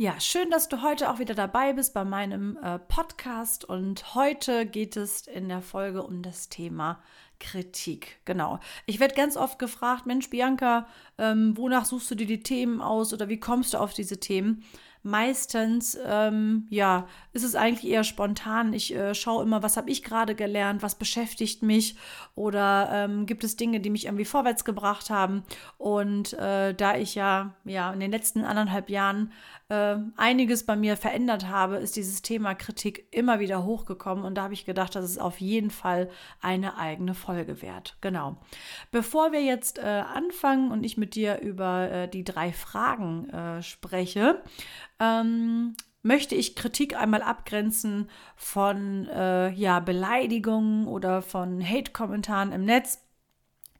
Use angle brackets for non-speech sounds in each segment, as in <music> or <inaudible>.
Ja, schön, dass du heute auch wieder dabei bist bei meinem äh, Podcast. Und heute geht es in der Folge um das Thema Kritik. Genau. Ich werde ganz oft gefragt, Mensch, Bianca, ähm, wonach suchst du dir die Themen aus oder wie kommst du auf diese Themen? meistens, ähm, ja, ist es eigentlich eher spontan. Ich äh, schaue immer, was habe ich gerade gelernt, was beschäftigt mich oder ähm, gibt es Dinge, die mich irgendwie vorwärts gebracht haben. Und äh, da ich ja, ja in den letzten anderthalb Jahren äh, einiges bei mir verändert habe, ist dieses Thema Kritik immer wieder hochgekommen und da habe ich gedacht, das ist auf jeden Fall eine eigene Folge wert. Genau. Bevor wir jetzt äh, anfangen und ich mit dir über äh, die drei Fragen äh, spreche, ähm, möchte ich Kritik einmal abgrenzen von äh, ja, Beleidigungen oder von Hate-Kommentaren im Netz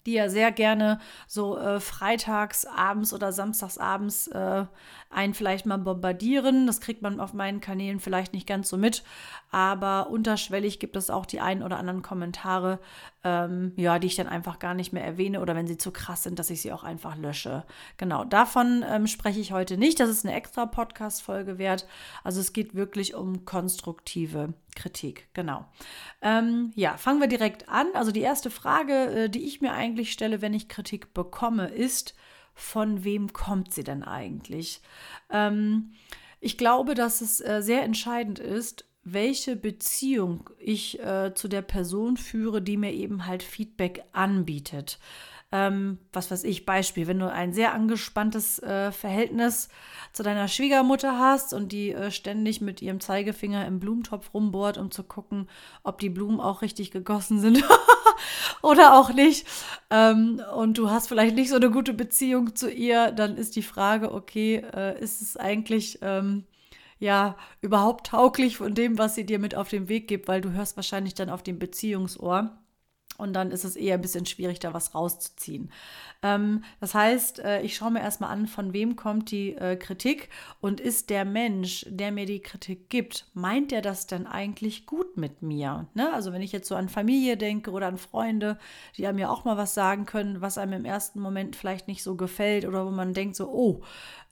die ja sehr gerne so äh, freitags abends oder samstags abends äh, einen vielleicht mal bombardieren. Das kriegt man auf meinen Kanälen vielleicht nicht ganz so mit, aber unterschwellig gibt es auch die ein oder anderen Kommentare, ähm, ja, die ich dann einfach gar nicht mehr erwähne oder wenn sie zu krass sind, dass ich sie auch einfach lösche. Genau, davon ähm, spreche ich heute nicht. Das ist eine extra Podcast-Folge wert. Also es geht wirklich um konstruktive Kritik. Genau. Ähm, ja, fangen wir direkt an. Also die erste Frage, äh, die ich mir eigentlich stelle, wenn ich Kritik bekomme, ist, von wem kommt sie denn eigentlich? Ähm, ich glaube, dass es äh, sehr entscheidend ist, welche Beziehung ich äh, zu der Person führe, die mir eben halt Feedback anbietet. Ähm, was weiß ich, Beispiel, wenn du ein sehr angespanntes äh, Verhältnis zu deiner Schwiegermutter hast und die äh, ständig mit ihrem Zeigefinger im Blumentopf rumbohrt, um zu gucken, ob die Blumen auch richtig gegossen sind <laughs> <laughs> oder auch nicht, ähm, und du hast vielleicht nicht so eine gute Beziehung zu ihr, dann ist die Frage, okay, äh, ist es eigentlich ähm, ja überhaupt tauglich von dem, was sie dir mit auf den Weg gibt, weil du hörst wahrscheinlich dann auf dem Beziehungsohr. Und dann ist es eher ein bisschen schwierig, da was rauszuziehen. Ähm, das heißt, äh, ich schaue mir erstmal an, von wem kommt die äh, Kritik und ist der Mensch, der mir die Kritik gibt, meint er das denn eigentlich gut mit mir? Ne? Also wenn ich jetzt so an Familie denke oder an Freunde, die einem ja auch mal was sagen können, was einem im ersten Moment vielleicht nicht so gefällt oder wo man denkt so, oh,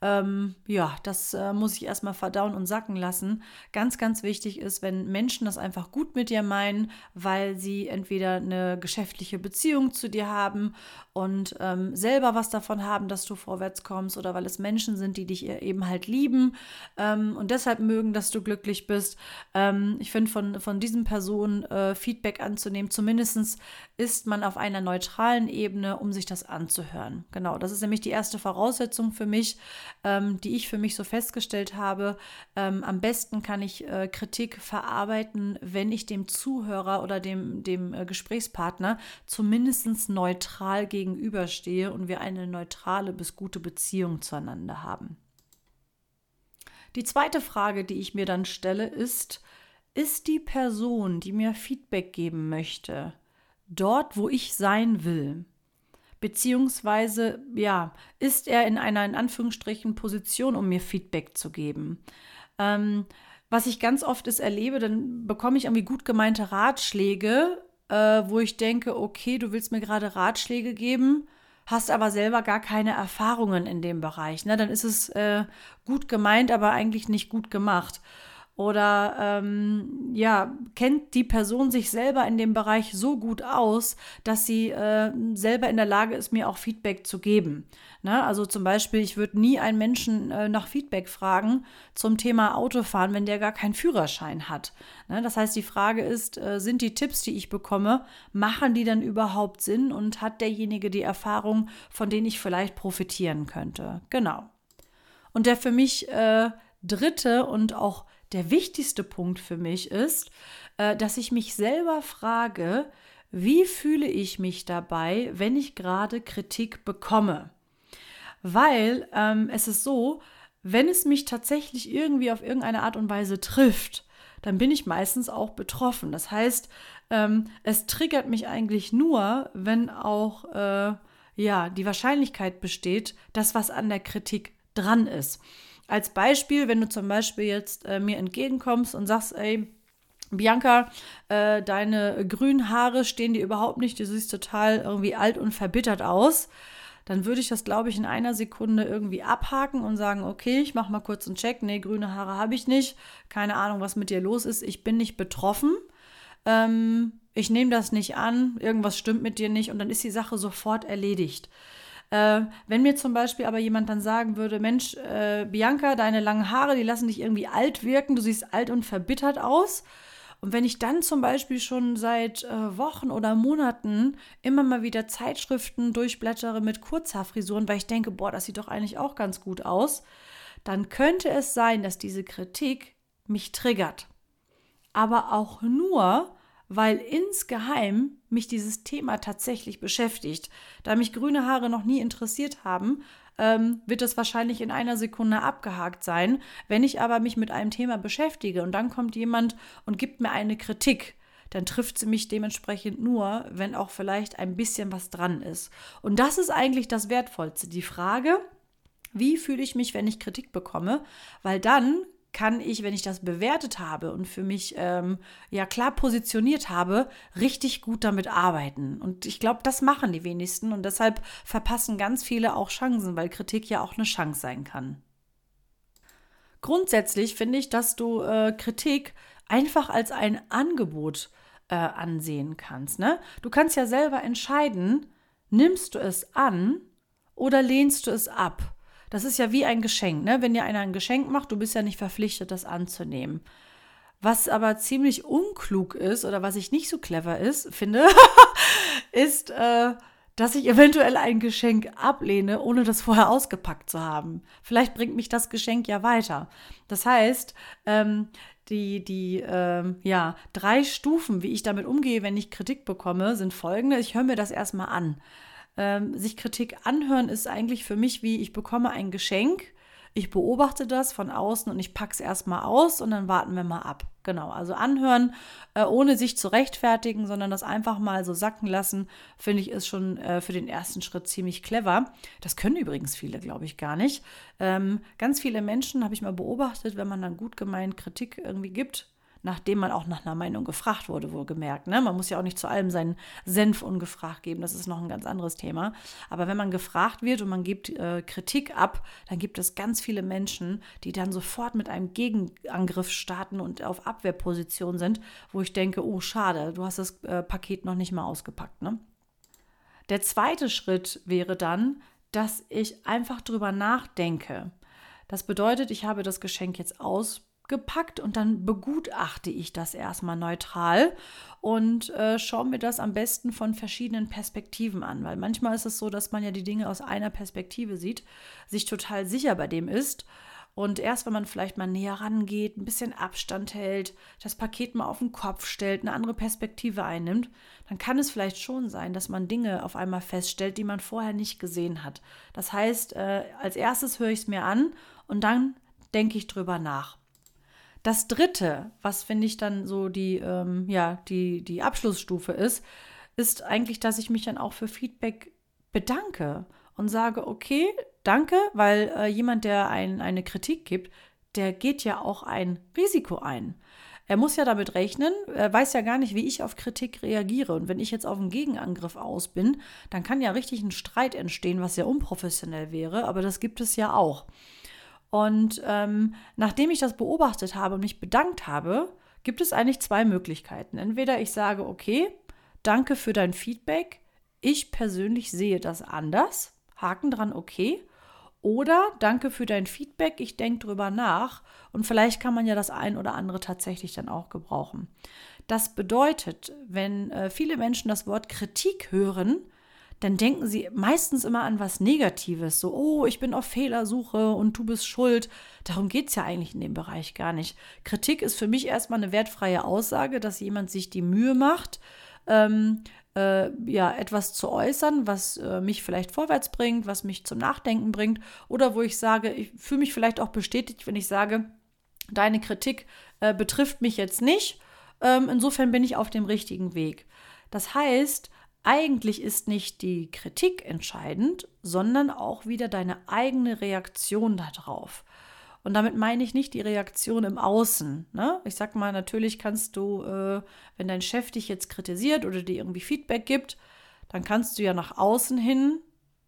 ähm, ja, das äh, muss ich erstmal verdauen und sacken lassen. Ganz, ganz wichtig ist, wenn Menschen das einfach gut mit dir meinen, weil sie entweder eine geschäftliche Beziehung zu dir haben und ähm, selber was davon haben, dass du vorwärts kommst oder weil es Menschen sind, die dich eben halt lieben ähm, und deshalb mögen, dass du glücklich bist. Ähm, ich finde, von, von diesen Personen äh, Feedback anzunehmen, zumindest ist man auf einer neutralen Ebene, um sich das anzuhören. Genau, das ist nämlich die erste Voraussetzung für mich, ähm, die ich für mich so festgestellt habe. Ähm, am besten kann ich äh, Kritik verarbeiten, wenn ich dem Zuhörer oder dem, dem äh, Gesprächspartner zumindest neutral gegenüberstehe und wir eine neutrale bis gute Beziehung zueinander haben. Die zweite Frage, die ich mir dann stelle, ist, ist die Person, die mir Feedback geben möchte, dort, wo ich sein will? Beziehungsweise, ja, ist er in einer, in Anführungsstrichen, Position, um mir Feedback zu geben? Ähm, was ich ganz oft ist erlebe, dann bekomme ich irgendwie gut gemeinte Ratschläge, äh, wo ich denke, okay, du willst mir gerade Ratschläge geben, hast aber selber gar keine Erfahrungen in dem Bereich. Ne? Dann ist es äh, gut gemeint, aber eigentlich nicht gut gemacht. Oder ähm, ja, kennt die Person sich selber in dem Bereich so gut aus, dass sie äh, selber in der Lage ist, mir auch Feedback zu geben. Ne? Also zum Beispiel, ich würde nie einen Menschen äh, nach Feedback fragen zum Thema Autofahren, wenn der gar keinen Führerschein hat. Ne? Das heißt, die Frage ist, äh, sind die Tipps, die ich bekomme, machen die dann überhaupt Sinn und hat derjenige die Erfahrung, von denen ich vielleicht profitieren könnte? Genau. Und der für mich äh, dritte und auch der wichtigste Punkt für mich ist, äh, dass ich mich selber frage, wie fühle ich mich dabei, wenn ich gerade Kritik bekomme? Weil ähm, es ist so, wenn es mich tatsächlich irgendwie auf irgendeine Art und Weise trifft, dann bin ich meistens auch betroffen. Das heißt, ähm, es triggert mich eigentlich nur, wenn auch äh, ja die Wahrscheinlichkeit besteht, dass was an der Kritik dran ist. Als Beispiel, wenn du zum Beispiel jetzt äh, mir entgegenkommst und sagst, ey, Bianca, äh, deine grünen Haare stehen dir überhaupt nicht, du siehst total irgendwie alt und verbittert aus, dann würde ich das, glaube ich, in einer Sekunde irgendwie abhaken und sagen, okay, ich mache mal kurz einen Check. Nee, grüne Haare habe ich nicht. Keine Ahnung, was mit dir los ist. Ich bin nicht betroffen. Ähm, ich nehme das nicht an. Irgendwas stimmt mit dir nicht. Und dann ist die Sache sofort erledigt. Äh, wenn mir zum Beispiel aber jemand dann sagen würde, Mensch, äh, Bianca, deine langen Haare, die lassen dich irgendwie alt wirken, du siehst alt und verbittert aus. Und wenn ich dann zum Beispiel schon seit äh, Wochen oder Monaten immer mal wieder Zeitschriften durchblättere mit Kurzhaarfrisuren, weil ich denke, boah, das sieht doch eigentlich auch ganz gut aus, dann könnte es sein, dass diese Kritik mich triggert. Aber auch nur, weil insgeheim mich dieses Thema tatsächlich beschäftigt. Da mich grüne Haare noch nie interessiert haben, ähm, wird es wahrscheinlich in einer Sekunde abgehakt sein. Wenn ich aber mich mit einem Thema beschäftige und dann kommt jemand und gibt mir eine Kritik, dann trifft sie mich dementsprechend nur, wenn auch vielleicht ein bisschen was dran ist. Und das ist eigentlich das Wertvollste. Die Frage, wie fühle ich mich, wenn ich Kritik bekomme? Weil dann kann ich, wenn ich das bewertet habe und für mich ähm, ja klar positioniert habe, richtig gut damit arbeiten. Und ich glaube, das machen die wenigsten und deshalb verpassen ganz viele auch Chancen, weil Kritik ja auch eine Chance sein kann. Grundsätzlich finde ich, dass du äh, Kritik einfach als ein Angebot äh, ansehen kannst. Ne? Du kannst ja selber entscheiden, nimmst du es an oder lehnst du es ab. Das ist ja wie ein Geschenk, ne? Wenn dir einer ein Geschenk macht, du bist ja nicht verpflichtet, das anzunehmen. Was aber ziemlich unklug ist oder was ich nicht so clever ist, finde, <laughs> ist, äh, dass ich eventuell ein Geschenk ablehne, ohne das vorher ausgepackt zu haben. Vielleicht bringt mich das Geschenk ja weiter. Das heißt, ähm, die, die ähm, ja, drei Stufen, wie ich damit umgehe, wenn ich Kritik bekomme, sind folgende. Ich höre mir das erstmal an ähm, sich Kritik anhören ist eigentlich für mich wie, ich bekomme ein Geschenk, ich beobachte das von außen und ich packe es erstmal aus und dann warten wir mal ab. Genau, also anhören, äh, ohne sich zu rechtfertigen, sondern das einfach mal so sacken lassen, finde ich, ist schon äh, für den ersten Schritt ziemlich clever. Das können übrigens viele, glaube ich, gar nicht. Ähm, ganz viele Menschen habe ich mal beobachtet, wenn man dann gut gemeint Kritik irgendwie gibt, nachdem man auch nach einer Meinung gefragt wurde, wohlgemerkt. Ne? Man muss ja auch nicht zu allem seinen Senf ungefragt geben, das ist noch ein ganz anderes Thema. Aber wenn man gefragt wird und man gibt äh, Kritik ab, dann gibt es ganz viele Menschen, die dann sofort mit einem Gegenangriff starten und auf Abwehrposition sind, wo ich denke, oh schade, du hast das äh, Paket noch nicht mal ausgepackt. Ne? Der zweite Schritt wäre dann, dass ich einfach drüber nachdenke. Das bedeutet, ich habe das Geschenk jetzt aus gepackt und dann begutachte ich das erstmal neutral und äh, schaue mir das am besten von verschiedenen Perspektiven an, weil manchmal ist es so, dass man ja die Dinge aus einer Perspektive sieht, sich total sicher bei dem ist und erst wenn man vielleicht mal näher rangeht, ein bisschen Abstand hält, das Paket mal auf den Kopf stellt, eine andere Perspektive einnimmt, dann kann es vielleicht schon sein, dass man Dinge auf einmal feststellt, die man vorher nicht gesehen hat. Das heißt, äh, als erstes höre ich es mir an und dann denke ich drüber nach. Das dritte, was finde ich dann so die, ähm, ja, die, die Abschlussstufe ist, ist eigentlich, dass ich mich dann auch für Feedback bedanke und sage, okay, danke, weil äh, jemand, der ein, eine Kritik gibt, der geht ja auch ein Risiko ein. Er muss ja damit rechnen, er weiß ja gar nicht, wie ich auf Kritik reagiere. Und wenn ich jetzt auf einen Gegenangriff aus bin, dann kann ja richtig ein Streit entstehen, was ja unprofessionell wäre, aber das gibt es ja auch. Und ähm, nachdem ich das beobachtet habe und mich bedankt habe, gibt es eigentlich zwei Möglichkeiten. Entweder ich sage, okay, danke für dein Feedback, ich persönlich sehe das anders, Haken dran, okay. Oder danke für dein Feedback, ich denke drüber nach und vielleicht kann man ja das ein oder andere tatsächlich dann auch gebrauchen. Das bedeutet, wenn äh, viele Menschen das Wort Kritik hören, dann denken sie meistens immer an was Negatives. So, oh, ich bin auf Fehlersuche und du bist schuld. Darum geht es ja eigentlich in dem Bereich gar nicht. Kritik ist für mich erstmal eine wertfreie Aussage, dass jemand sich die Mühe macht, ähm, äh, ja, etwas zu äußern, was äh, mich vielleicht vorwärts bringt, was mich zum Nachdenken bringt. Oder wo ich sage, ich fühle mich vielleicht auch bestätigt, wenn ich sage, deine Kritik äh, betrifft mich jetzt nicht. Ähm, insofern bin ich auf dem richtigen Weg. Das heißt, eigentlich ist nicht die Kritik entscheidend, sondern auch wieder deine eigene Reaktion darauf. Und damit meine ich nicht die Reaktion im Außen. Ne? Ich sag mal, natürlich kannst du, äh, wenn dein Chef dich jetzt kritisiert oder dir irgendwie Feedback gibt, dann kannst du ja nach außen hin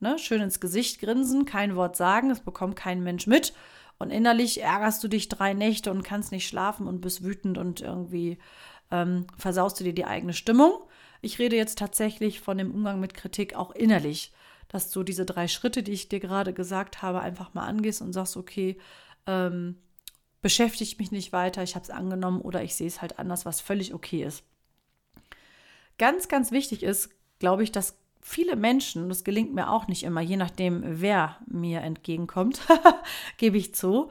ne, schön ins Gesicht grinsen, kein Wort sagen, es bekommt kein Mensch mit. Und innerlich ärgerst du dich drei Nächte und kannst nicht schlafen und bist wütend und irgendwie ähm, versaust du dir die eigene Stimmung. Ich rede jetzt tatsächlich von dem Umgang mit Kritik auch innerlich, dass du diese drei Schritte, die ich dir gerade gesagt habe, einfach mal angehst und sagst, okay, ähm, beschäftigt mich nicht weiter, ich habe es angenommen oder ich sehe es halt anders, was völlig okay ist. Ganz, ganz wichtig ist, glaube ich, dass viele Menschen, das gelingt mir auch nicht immer, je nachdem, wer mir entgegenkommt, <laughs> gebe ich zu,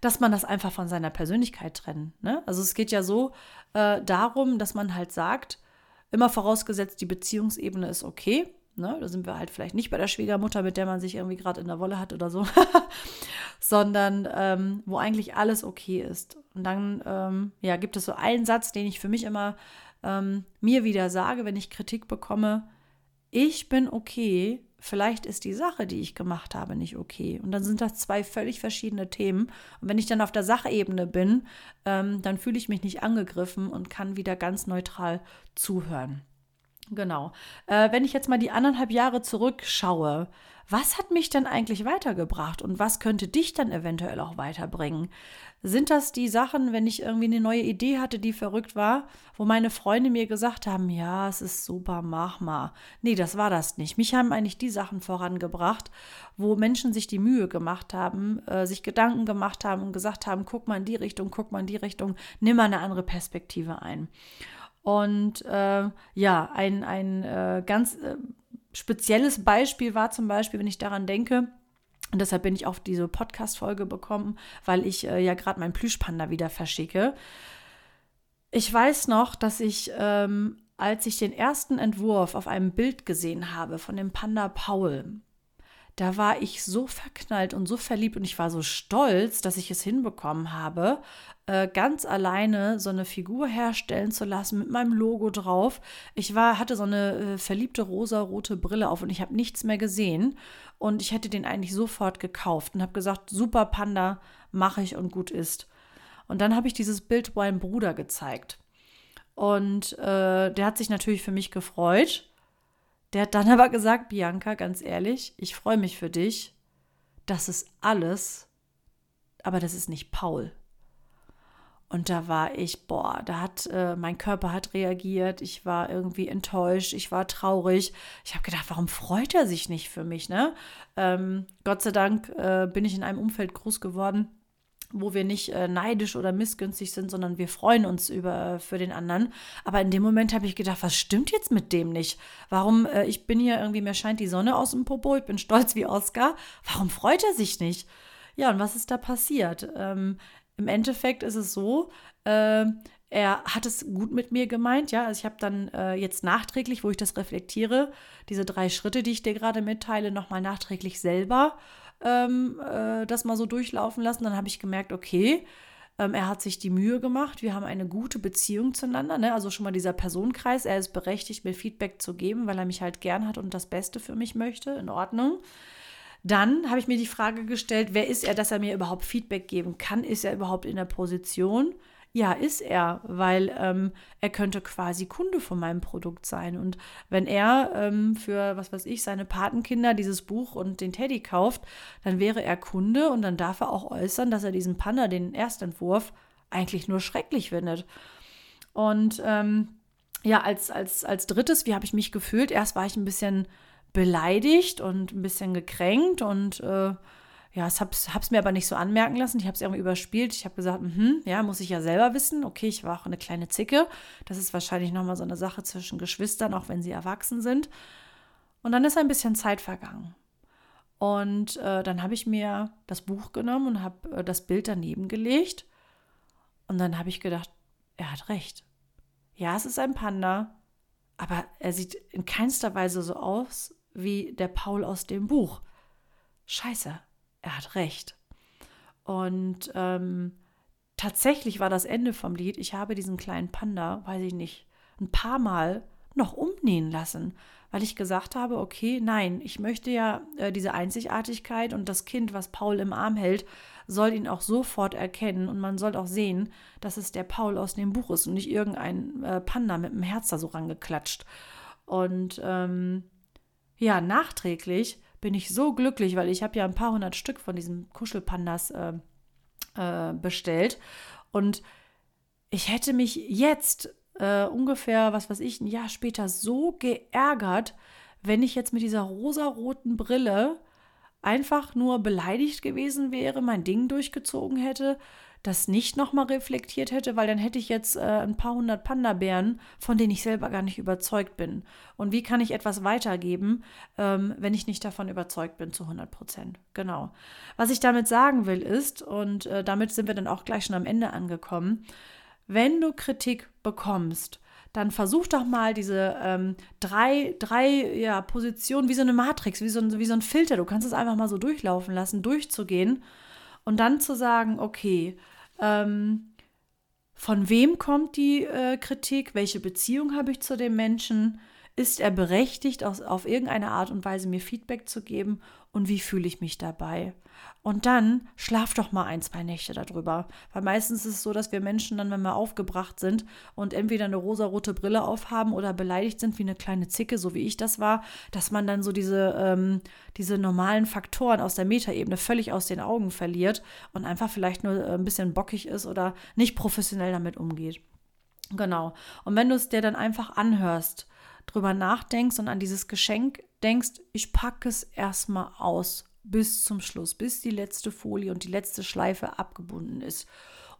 dass man das einfach von seiner Persönlichkeit trennt. Ne? Also es geht ja so äh, darum, dass man halt sagt, Immer vorausgesetzt, die Beziehungsebene ist okay. Ne? Da sind wir halt vielleicht nicht bei der Schwiegermutter, mit der man sich irgendwie gerade in der Wolle hat oder so, <laughs> sondern ähm, wo eigentlich alles okay ist. Und dann ähm, ja, gibt es so einen Satz, den ich für mich immer ähm, mir wieder sage, wenn ich Kritik bekomme. Ich bin okay, vielleicht ist die Sache, die ich gemacht habe, nicht okay. Und dann sind das zwei völlig verschiedene Themen. Und wenn ich dann auf der Sachebene bin, ähm, dann fühle ich mich nicht angegriffen und kann wieder ganz neutral zuhören. Genau. Äh, wenn ich jetzt mal die anderthalb Jahre zurückschaue, was hat mich denn eigentlich weitergebracht und was könnte dich dann eventuell auch weiterbringen? Sind das die Sachen, wenn ich irgendwie eine neue Idee hatte, die verrückt war, wo meine Freunde mir gesagt haben, ja, es ist super, mach mal. Nee, das war das nicht. Mich haben eigentlich die Sachen vorangebracht, wo Menschen sich die Mühe gemacht haben, äh, sich Gedanken gemacht haben und gesagt haben, guck mal in die Richtung, guck mal in die Richtung, nimm mal eine andere Perspektive ein. Und äh, ja, ein, ein äh, ganz äh, spezielles Beispiel war zum Beispiel, wenn ich daran denke, und deshalb bin ich auf diese Podcast-Folge bekommen, weil ich äh, ja gerade meinen Plüschpanda wieder verschicke. Ich weiß noch, dass ich, ähm, als ich den ersten Entwurf auf einem Bild gesehen habe von dem Panda Paul, da war ich so verknallt und so verliebt und ich war so stolz, dass ich es hinbekommen habe, äh, ganz alleine so eine Figur herstellen zu lassen mit meinem Logo drauf. Ich war, hatte so eine äh, verliebte rosa-rote Brille auf und ich habe nichts mehr gesehen. Und ich hätte den eigentlich sofort gekauft und habe gesagt, super Panda, mache ich und gut ist. Und dann habe ich dieses Bild meinem Bruder gezeigt. Und äh, der hat sich natürlich für mich gefreut. Der hat dann aber gesagt, Bianca, ganz ehrlich, ich freue mich für dich. Das ist alles, aber das ist nicht Paul. Und da war ich, boah, da hat äh, mein Körper hat reagiert, ich war irgendwie enttäuscht, ich war traurig. Ich habe gedacht, warum freut er sich nicht für mich, ne? Ähm, Gott sei Dank äh, bin ich in einem Umfeld groß geworden, wo wir nicht äh, neidisch oder missgünstig sind, sondern wir freuen uns über für den anderen. Aber in dem Moment habe ich gedacht, was stimmt jetzt mit dem nicht? Warum äh, ich bin hier irgendwie mir scheint die Sonne aus dem Popo, ich bin stolz wie Oscar. Warum freut er sich nicht? Ja, und was ist da passiert? Ähm, Im Endeffekt ist es so, äh, er hat es gut mit mir gemeint, ja. Also ich habe dann äh, jetzt nachträglich, wo ich das reflektiere, diese drei Schritte, die ich dir gerade mitteile, nochmal nachträglich selber ähm, äh, das mal so durchlaufen lassen. Dann habe ich gemerkt, okay, ähm, er hat sich die Mühe gemacht. Wir haben eine gute Beziehung zueinander. Ne? Also schon mal dieser Personenkreis. Er ist berechtigt, mir Feedback zu geben, weil er mich halt gern hat und das Beste für mich möchte. In Ordnung. Dann habe ich mir die Frage gestellt, wer ist er, dass er mir überhaupt Feedback geben kann? Ist er überhaupt in der Position? Ja, ist er, weil ähm, er könnte quasi Kunde von meinem Produkt sein. Und wenn er ähm, für, was weiß ich, seine Patenkinder dieses Buch und den Teddy kauft, dann wäre er Kunde und dann darf er auch äußern, dass er diesen Panda, den Erstentwurf, eigentlich nur schrecklich findet. Und ähm, ja, als, als, als drittes, wie habe ich mich gefühlt? Erst war ich ein bisschen beleidigt und ein bisschen gekränkt und äh, ja, ich habe es mir aber nicht so anmerken lassen. Ich habe es irgendwie überspielt. Ich habe gesagt, mh, ja, muss ich ja selber wissen. Okay, ich war auch eine kleine Zicke. Das ist wahrscheinlich nochmal so eine Sache zwischen Geschwistern, auch wenn sie erwachsen sind. Und dann ist ein bisschen Zeit vergangen. Und äh, dann habe ich mir das Buch genommen und habe äh, das Bild daneben gelegt. Und dann habe ich gedacht, er hat recht. Ja, es ist ein Panda, aber er sieht in keinster Weise so aus wie der Paul aus dem Buch. Scheiße, er hat recht. Und ähm, tatsächlich war das Ende vom Lied, ich habe diesen kleinen Panda, weiß ich nicht, ein paar Mal noch umnähen lassen, weil ich gesagt habe, okay, nein, ich möchte ja äh, diese Einzigartigkeit und das Kind, was Paul im Arm hält, soll ihn auch sofort erkennen und man soll auch sehen, dass es der Paul aus dem Buch ist und nicht irgendein äh, Panda mit einem Herz da so rangeklatscht. Und ähm, ja, nachträglich bin ich so glücklich, weil ich habe ja ein paar hundert Stück von diesen Kuschelpandas äh, äh, bestellt. Und ich hätte mich jetzt äh, ungefähr, was weiß ich, ein Jahr später so geärgert, wenn ich jetzt mit dieser rosaroten Brille einfach nur beleidigt gewesen wäre, mein Ding durchgezogen hätte, das nicht nochmal reflektiert hätte, weil dann hätte ich jetzt äh, ein paar hundert Panda-Bären, von denen ich selber gar nicht überzeugt bin. Und wie kann ich etwas weitergeben, ähm, wenn ich nicht davon überzeugt bin zu 100 Prozent? Genau. Was ich damit sagen will ist, und äh, damit sind wir dann auch gleich schon am Ende angekommen, wenn du Kritik bekommst, dann versuch doch mal diese ähm, drei, drei ja, Positionen wie so eine Matrix, wie so, ein, wie so ein Filter. Du kannst es einfach mal so durchlaufen lassen, durchzugehen und dann zu sagen, okay, ähm, von wem kommt die äh, Kritik? Welche Beziehung habe ich zu dem Menschen? Ist er berechtigt, auf, auf irgendeine Art und Weise mir Feedback zu geben? Und wie fühle ich mich dabei? Und dann schlaf doch mal ein, zwei Nächte darüber. Weil meistens ist es so, dass wir Menschen dann, wenn wir aufgebracht sind und entweder eine rosarote Brille aufhaben oder beleidigt sind wie eine kleine Zicke, so wie ich das war, dass man dann so diese, ähm, diese normalen Faktoren aus der Metaebene völlig aus den Augen verliert und einfach vielleicht nur äh, ein bisschen bockig ist oder nicht professionell damit umgeht. Genau. Und wenn du es dir dann einfach anhörst, drüber nachdenkst und an dieses Geschenk denkst, ich packe es erstmal aus bis zum Schluss, bis die letzte Folie und die letzte Schleife abgebunden ist.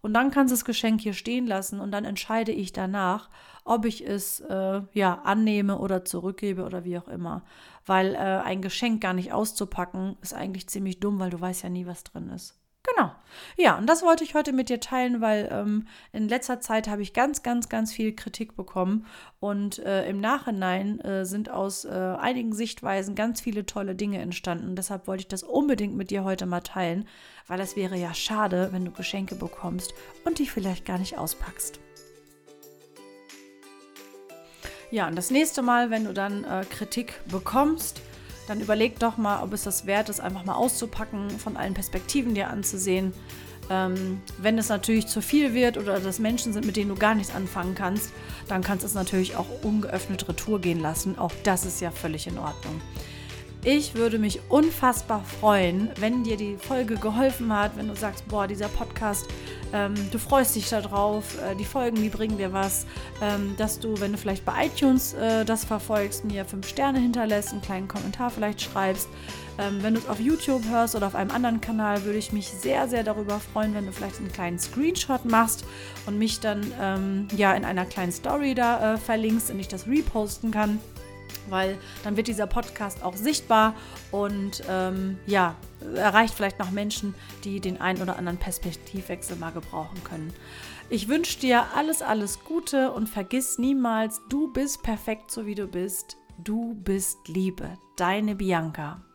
Und dann kannst du das Geschenk hier stehen lassen und dann entscheide ich danach, ob ich es äh, ja annehme oder zurückgebe oder wie auch immer. Weil äh, ein Geschenk gar nicht auszupacken ist eigentlich ziemlich dumm, weil du weißt ja nie, was drin ist. Genau. Ja, und das wollte ich heute mit dir teilen, weil ähm, in letzter Zeit habe ich ganz, ganz, ganz viel Kritik bekommen und äh, im Nachhinein äh, sind aus äh, einigen Sichtweisen ganz viele tolle Dinge entstanden. Deshalb wollte ich das unbedingt mit dir heute mal teilen, weil es wäre ja schade, wenn du Geschenke bekommst und die vielleicht gar nicht auspackst. Ja, und das nächste Mal, wenn du dann äh, Kritik bekommst, dann überleg doch mal, ob es das wert ist, einfach mal auszupacken, von allen Perspektiven dir anzusehen. Ähm, wenn es natürlich zu viel wird oder das Menschen sind, mit denen du gar nichts anfangen kannst, dann kannst du es natürlich auch ungeöffnet retour gehen lassen. Auch das ist ja völlig in Ordnung. Ich würde mich unfassbar freuen, wenn dir die Folge geholfen hat, wenn du sagst, boah, dieser Podcast, ähm, du freust dich darauf, äh, die Folgen, die bringen dir was, ähm, dass du, wenn du vielleicht bei iTunes äh, das verfolgst, mir fünf Sterne hinterlässt, einen kleinen Kommentar vielleicht schreibst. Ähm, wenn du es auf YouTube hörst oder auf einem anderen Kanal, würde ich mich sehr, sehr darüber freuen, wenn du vielleicht einen kleinen Screenshot machst und mich dann ähm, ja in einer kleinen Story da äh, verlinkst und ich das reposten kann weil dann wird dieser Podcast auch sichtbar und ähm, ja, erreicht vielleicht noch Menschen, die den einen oder anderen Perspektivwechsel mal gebrauchen können. Ich wünsche dir alles, alles Gute und vergiss niemals, du bist perfekt so wie du bist. Du bist Liebe. Deine Bianca.